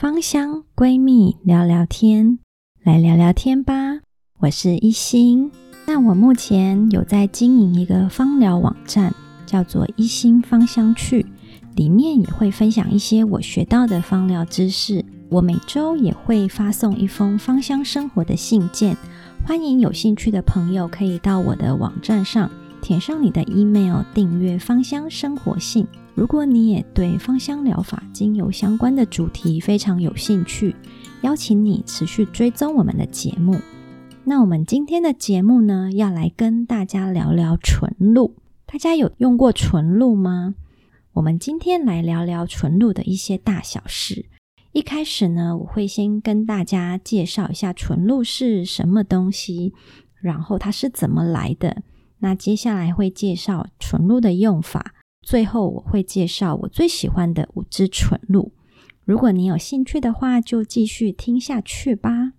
芳香闺蜜聊聊天，来聊聊天吧。我是一心，那我目前有在经营一个芳疗网站，叫做一心芳香趣，里面也会分享一些我学到的芳疗知识。我每周也会发送一封芳香生活的信件，欢迎有兴趣的朋友可以到我的网站上。填上你的 email，订阅芳香生活信。如果你也对芳香疗法、精油相关的主题非常有兴趣，邀请你持续追踪我们的节目。那我们今天的节目呢，要来跟大家聊聊纯露。大家有用过纯露吗？我们今天来聊聊纯露的一些大小事。一开始呢，我会先跟大家介绍一下纯露是什么东西，然后它是怎么来的。那接下来会介绍纯露的用法，最后我会介绍我最喜欢的五支纯露。如果你有兴趣的话，就继续听下去吧。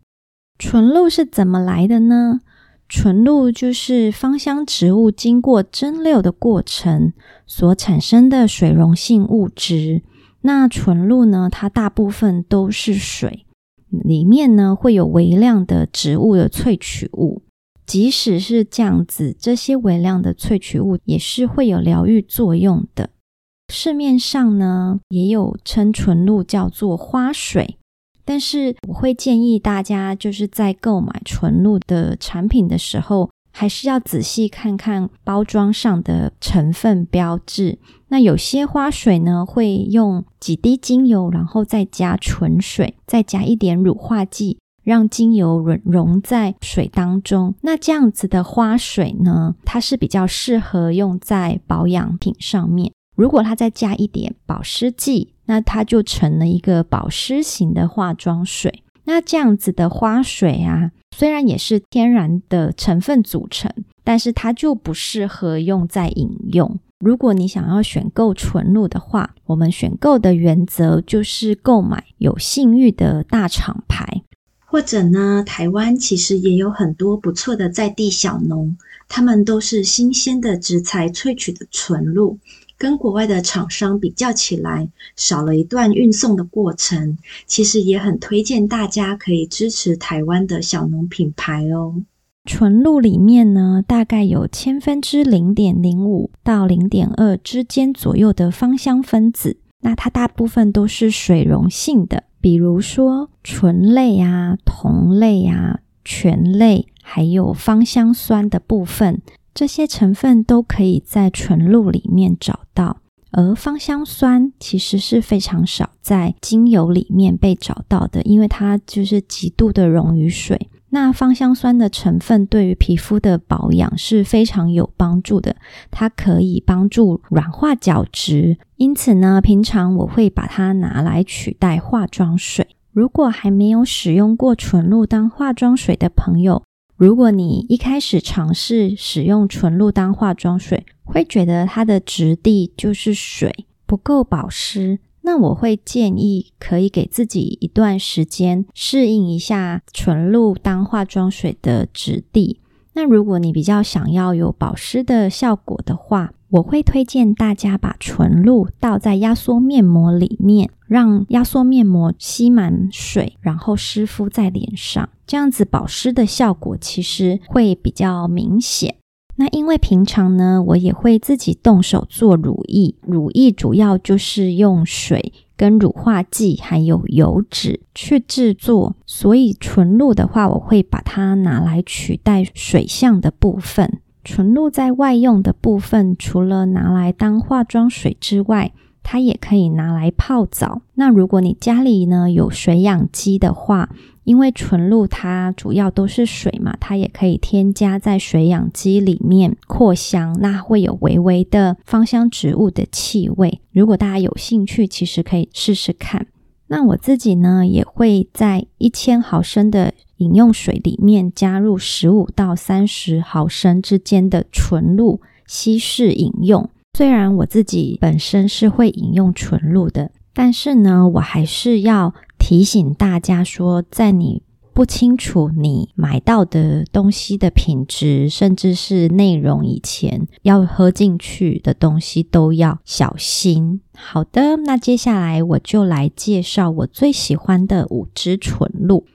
纯露是怎么来的呢？纯露就是芳香植物经过蒸馏的过程所产生的水溶性物质。那纯露呢，它大部分都是水，里面呢会有微量的植物的萃取物。即使是这样子，这些微量的萃取物也是会有疗愈作用的。市面上呢也有称纯露叫做花水，但是我会建议大家就是在购买纯露的产品的时候，还是要仔细看看包装上的成分标志。那有些花水呢会用几滴精油，然后再加纯水，再加一点乳化剂。让精油融融在水当中，那这样子的花水呢，它是比较适合用在保养品上面。如果它再加一点保湿剂，那它就成了一个保湿型的化妆水。那这样子的花水啊，虽然也是天然的成分组成，但是它就不适合用在饮用。如果你想要选购纯露的话，我们选购的原则就是购买有信誉的大厂牌。或者呢，台湾其实也有很多不错的在地小农，他们都是新鲜的植材萃取的纯露，跟国外的厂商比较起来，少了一段运送的过程。其实也很推荐大家可以支持台湾的小农品牌哦。纯露里面呢，大概有千分之零点零五到零点二之间左右的芳香分子，那它大部分都是水溶性的。比如说醇类啊、酮类啊、醛类，还有芳香酸的部分，这些成分都可以在纯露里面找到。而芳香酸其实是非常少在精油里面被找到的，因为它就是极度的溶于水。那芳香酸的成分对于皮肤的保养是非常有帮助的，它可以帮助软化角质。因此呢，平常我会把它拿来取代化妆水。如果还没有使用过纯露当化妆水的朋友，如果你一开始尝试使用纯露当化妆水，会觉得它的质地就是水，不够保湿。那我会建议可以给自己一段时间适应一下纯露当化妆水的质地。那如果你比较想要有保湿的效果的话，我会推荐大家把纯露倒在压缩面膜里面，让压缩面膜吸满水，然后湿敷在脸上，这样子保湿的效果其实会比较明显。那因为平常呢，我也会自己动手做乳液，乳液主要就是用水跟乳化剂还有油脂去制作，所以纯露的话，我会把它拿来取代水相的部分。纯露在外用的部分，除了拿来当化妆水之外，它也可以拿来泡澡。那如果你家里呢有水养机的话，因为纯露它主要都是水嘛，它也可以添加在水养机里面扩香，那会有微微的芳香植物的气味。如果大家有兴趣，其实可以试试看。那我自己呢，也会在一千毫升的饮用水里面加入十五到三十毫升之间的纯露，稀释饮用。虽然我自己本身是会饮用纯露的，但是呢，我还是要提醒大家说，在你不清楚你买到的东西的品质，甚至是内容，以前要喝进去的东西都要小心。好的，那接下来我就来介绍我最喜欢的五支纯露。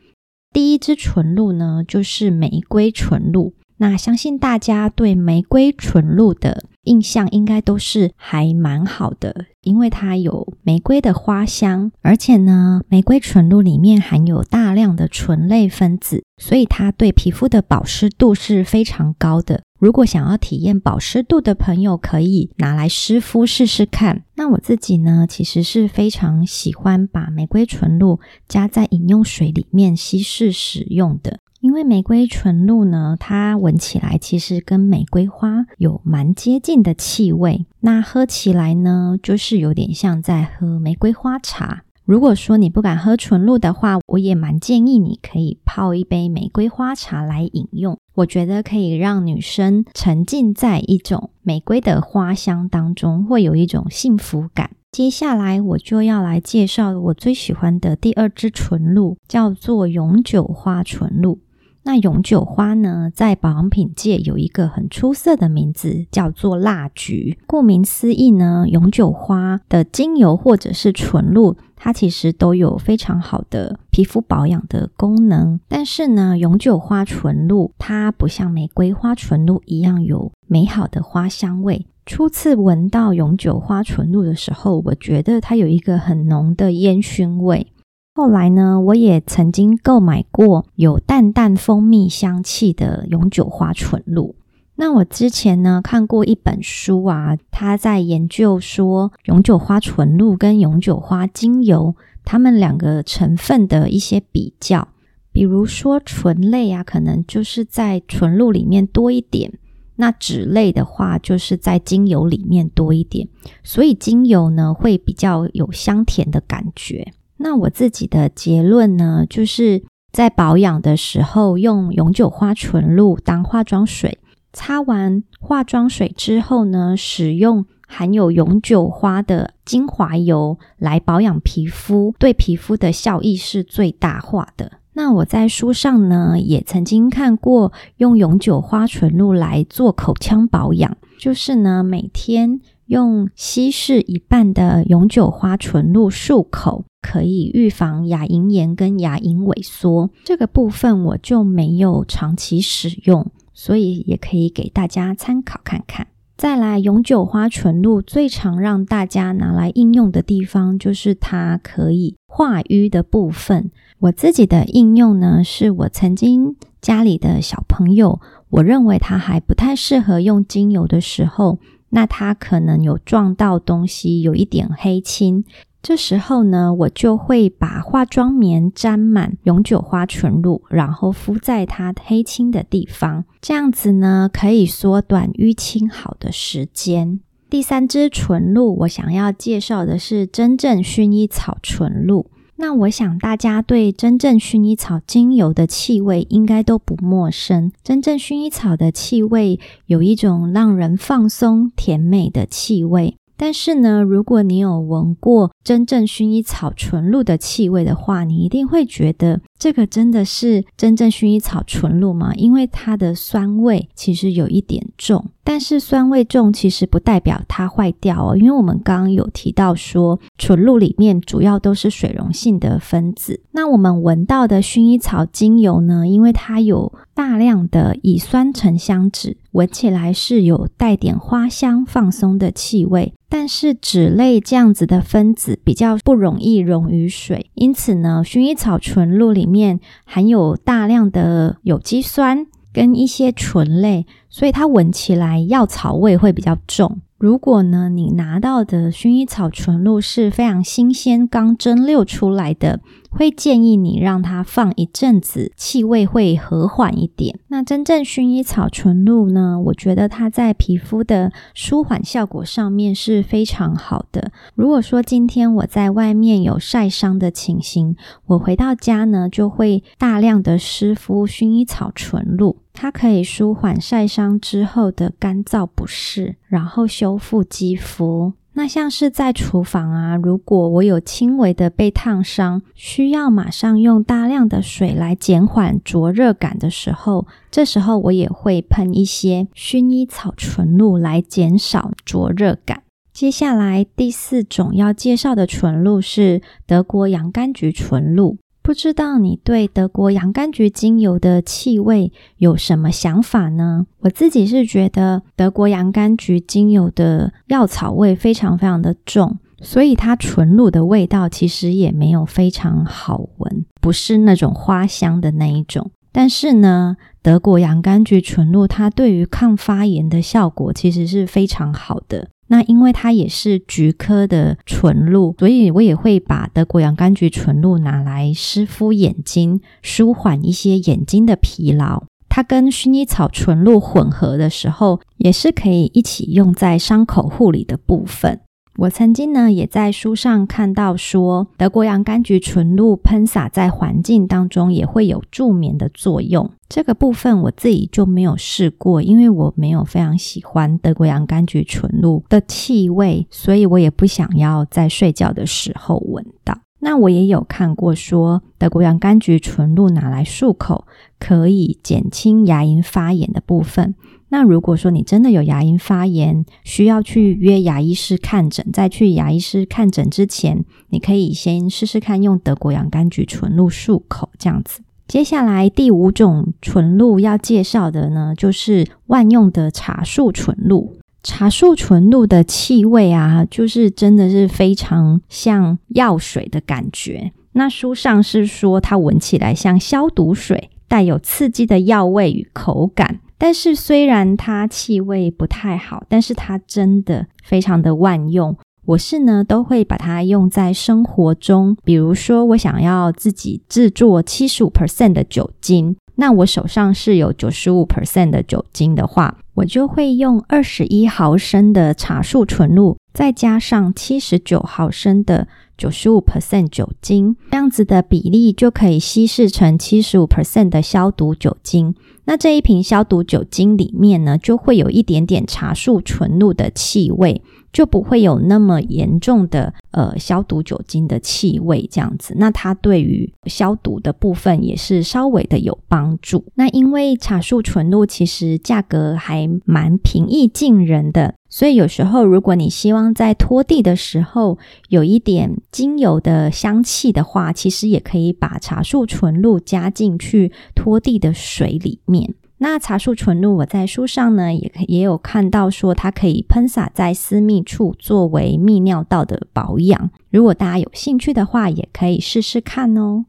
第一支纯露呢，就是玫瑰纯露。那相信大家对玫瑰纯露的印象应该都是还蛮好的，因为它有玫瑰的花香，而且呢，玫瑰纯露里面含有大量的醇类分子，所以它对皮肤的保湿度是非常高的。如果想要体验保湿度的朋友，可以拿来湿敷试试看。那我自己呢，其实是非常喜欢把玫瑰纯露加在饮用水里面稀释使用的。因为玫瑰纯露呢，它闻起来其实跟玫瑰花有蛮接近的气味，那喝起来呢，就是有点像在喝玫瑰花茶。如果说你不敢喝纯露的话，我也蛮建议你可以泡一杯玫瑰花茶来饮用，我觉得可以让女生沉浸在一种玫瑰的花香当中，会有一种幸福感。接下来我就要来介绍我最喜欢的第二支纯露，叫做永久花纯露。那永久花呢，在保养品界有一个很出色的名字，叫做蜡菊。顾名思义呢，永久花的精油或者是纯露，它其实都有非常好的皮肤保养的功能。但是呢，永久花纯露它不像玫瑰花纯露一样有美好的花香味。初次闻到永久花纯露的时候，我觉得它有一个很浓的烟熏味。后来呢，我也曾经购买过有淡淡蜂蜜香气的永久花纯露。那我之前呢，看过一本书啊，他在研究说永久花纯露跟永久花精油，它们两个成分的一些比较。比如说醇类啊，可能就是在纯露里面多一点；那酯类的话，就是在精油里面多一点。所以精油呢，会比较有香甜的感觉。那我自己的结论呢，就是在保养的时候用永久花纯露当化妆水，擦完化妆水之后呢，使用含有永久花的精华油来保养皮肤，对皮肤的效益是最大化的。那我在书上呢，也曾经看过用永久花纯露来做口腔保养，就是呢，每天用稀释一半的永久花纯露漱口。可以预防牙龈炎跟牙龈萎缩，这个部分我就没有长期使用，所以也可以给大家参考看看。再来，永久花纯露最常让大家拿来应用的地方，就是它可以化瘀的部分。我自己的应用呢，是我曾经家里的小朋友，我认为他还不太适合用精油的时候，那他可能有撞到东西，有一点黑青。这时候呢，我就会把化妆棉沾满永久花纯露，然后敷在它黑青的地方，这样子呢，可以缩短淤青好的时间。第三支纯露，我想要介绍的是真正薰衣草纯露。那我想大家对真正薰衣草精油的气味应该都不陌生。真正薰衣草的气味有一种让人放松、甜美的气味。但是呢，如果你有闻过真正薰衣草纯露的气味的话，你一定会觉得这个真的是真正薰衣草纯露吗？因为它的酸味其实有一点重。但是酸味重其实不代表它坏掉哦，因为我们刚刚有提到说，纯露里面主要都是水溶性的分子。那我们闻到的薰衣草精油呢，因为它有大量的乙酸沉香酯，闻起来是有带点花香、放松的气味。但是酯类这样子的分子比较不容易溶于水，因此呢，薰衣草纯露里里面含有大量的有机酸跟一些醇类，所以它闻起来药草味会比较重。如果呢，你拿到的薰衣草纯露是非常新鲜、刚蒸馏出来的，会建议你让它放一阵子，气味会和缓一点。那真正薰衣草纯露呢，我觉得它在皮肤的舒缓效果上面是非常好的。如果说今天我在外面有晒伤的情形，我回到家呢，就会大量的湿敷薰衣草纯露。它可以舒缓晒伤之后的干燥不适，然后修复肌肤。那像是在厨房啊，如果我有轻微的被烫伤，需要马上用大量的水来减缓灼热感的时候，这时候我也会喷一些薰衣草纯露来减少灼热感。接下来第四种要介绍的纯露是德国洋甘菊纯露。不知道你对德国洋甘菊精油的气味有什么想法呢？我自己是觉得德国洋甘菊精油的药草味非常非常的重，所以它纯露的味道其实也没有非常好闻，不是那种花香的那一种。但是呢，德国洋甘菊纯露它对于抗发炎的效果其实是非常好的。那因为它也是菊科的纯露，所以我也会把德国洋甘菊纯露拿来湿敷眼睛，舒缓一些眼睛的疲劳。它跟薰衣草纯露混合的时候，也是可以一起用在伤口护理的部分。我曾经呢，也在书上看到说，德国洋甘菊纯露喷洒在环境当中也会有助眠的作用。这个部分我自己就没有试过，因为我没有非常喜欢德国洋甘菊纯露的气味，所以我也不想要在睡觉的时候闻到。那我也有看过说，德国洋甘菊纯露拿来漱口，可以减轻牙龈发炎的部分。那如果说你真的有牙龈发炎，需要去约牙医师看诊，在去牙医师看诊之前，你可以先试试看用德国洋甘菊纯露漱口这样子。接下来第五种纯露要介绍的呢，就是万用的茶树纯露。茶树纯露的气味啊，就是真的是非常像药水的感觉。那书上是说它闻起来像消毒水，带有刺激的药味与口感。但是虽然它气味不太好，但是它真的非常的万用。我是呢都会把它用在生活中，比如说我想要自己制作七十五 percent 的酒精，那我手上是有九十五 percent 的酒精的话，我就会用二十一毫升的茶树纯露，再加上七十九毫升的九十五 percent 酒精，这样子的比例就可以稀释成七十五 percent 的消毒酒精。那这一瓶消毒酒精里面呢，就会有一点点茶树纯露的气味，就不会有那么严重的呃消毒酒精的气味这样子。那它对于消毒的部分也是稍微的有帮助。那因为茶树纯露其实价格还蛮平易近人的。所以有时候，如果你希望在拖地的时候有一点精油的香气的话，其实也可以把茶树纯露加进去拖地的水里面。那茶树纯露，我在书上呢也也有看到说，它可以喷洒在私密处作为泌尿道的保养。如果大家有兴趣的话，也可以试试看哦。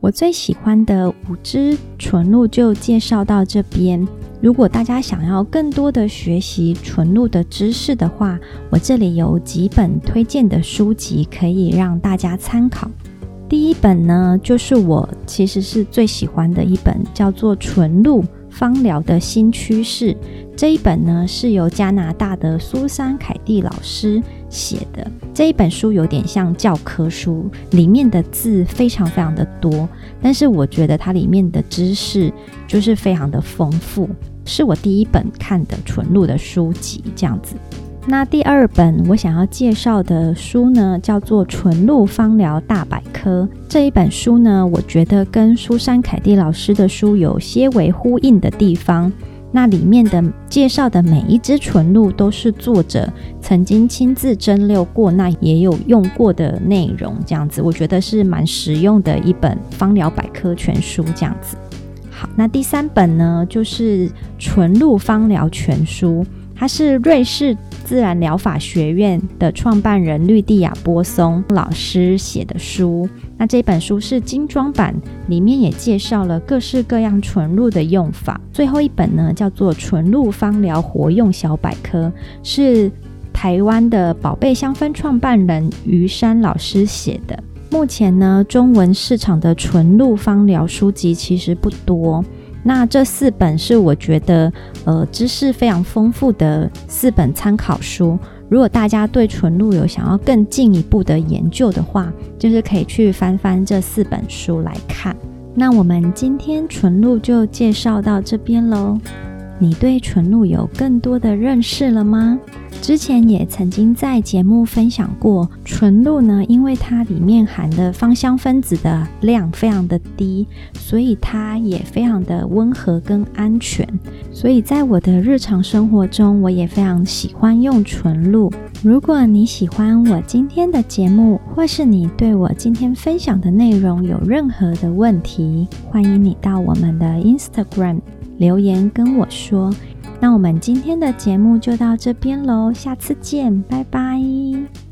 我最喜欢的五支纯露就介绍到这边。如果大家想要更多的学习纯露的知识的话，我这里有几本推荐的书籍可以让大家参考。第一本呢，就是我其实是最喜欢的一本，叫做《纯露芳疗的新趋势》。这一本呢，是由加拿大的苏珊·凯蒂老师写的。这一本书有点像教科书，里面的字非常非常的多，但是我觉得它里面的知识就是非常的丰富，是我第一本看的纯露的书籍这样子。那第二本我想要介绍的书呢，叫做《纯露芳疗大百科》。这一本书呢，我觉得跟苏珊·凯蒂老师的书有些微呼应的地方。那里面的介绍的每一只纯露都是作者曾经亲自蒸馏过，那也有用过的内容，这样子，我觉得是蛮实用的一本芳疗百科全书，这样子。好，那第三本呢，就是《纯露芳疗全书》，它是瑞士自然疗法学院的创办人绿地亚·波松老师写的书。那这本书是精装版，里面也介绍了各式各样纯露的用法。最后一本呢，叫做《纯露芳疗活用小百科》，是台湾的宝贝香氛创办人于山老师写的。目前呢，中文市场的纯露芳疗书籍其实不多。那这四本是我觉得呃知识非常丰富的四本参考书。如果大家对纯露有想要更进一步的研究的话，就是可以去翻翻这四本书来看。那我们今天纯露就介绍到这边喽。你对纯露有更多的认识了吗？之前也曾经在节目分享过，纯露呢，因为它里面含的芳香分子的量非常的低，所以它也非常的温和跟安全。所以在我的日常生活中，我也非常喜欢用纯露。如果你喜欢我今天的节目，或是你对我今天分享的内容有任何的问题，欢迎你到我们的 Instagram 留言跟我说。那我们今天的节目就到这边喽，下次见，拜拜。